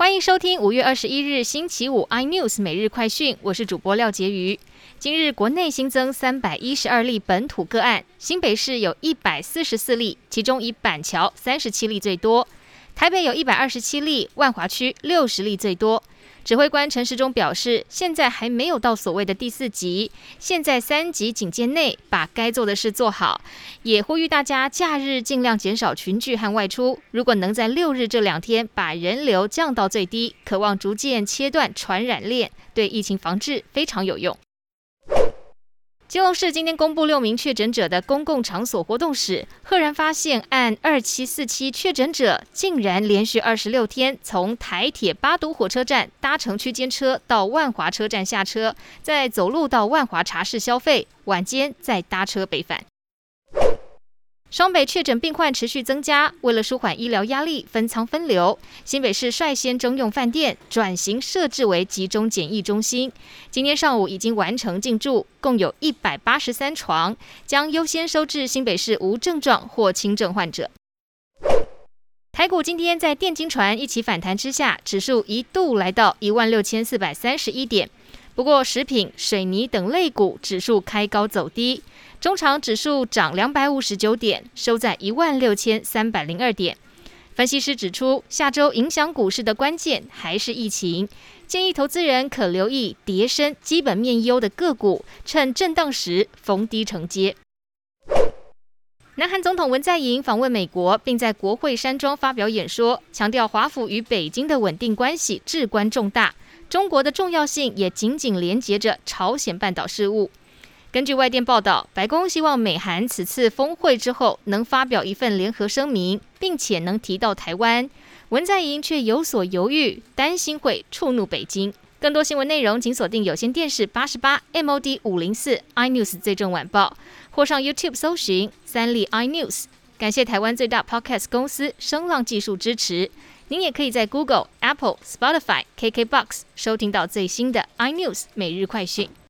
欢迎收听五月二十一日星期五 iNews 每日快讯，我是主播廖杰瑜。今日国内新增三百一十二例本土个案，新北市有一百四十四例，其中以板桥三十七例最多，台北有一百二十七例，万华区六十例最多。指挥官陈时中表示，现在还没有到所谓的第四级，现在三级警戒内，把该做的事做好，也呼吁大家假日尽量减少群聚和外出。如果能在六日这两天把人流降到最低，渴望逐渐切断传染链，对疫情防治非常有用。基隆市今天公布六名确诊者的公共场所活动史，赫然发现按二七四七确诊者竟然连续二十六天从台铁八堵火车站搭乘区间车到万华车站下车，再走路到万华茶室消费，晚间再搭车北返。双北确诊病患持续增加，为了舒缓医疗压力，分仓分流，新北市率先征用饭店转型设置为集中检疫中心。今天上午已经完成进驻，共有一百八十三床，将优先收治新北市无症状或轻症患者。台股今天在电金船一起反弹之下，指数一度来到一万六千四百三十一点。不过，食品、水泥等类股指数开高走低，中场指数涨两百五十九点，收在一万六千三百零二点。分析师指出，下周影响股市的关键还是疫情，建议投资人可留意叠升、基本面优的个股，趁震荡时逢低承接。南韩总统文在寅访问美国，并在国会山庄发表演说，强调华府与北京的稳定关系至关重大。中国的重要性也紧紧连接着朝鲜半岛事务。根据外电报道，白宫希望美韩此次峰会之后能发表一份联合声明，并且能提到台湾。文在寅却有所犹豫，担心会触怒北京。更多新闻内容，请锁定有线电视八十八 MOD 五零四 iNews 最正晚报，或上 YouTube 搜寻三立 iNews。感谢台湾最大 Podcast 公司声浪技术支持。您也可以在 Google、Apple、Spotify、KKBox 收听到最新的 iNews 每日快讯。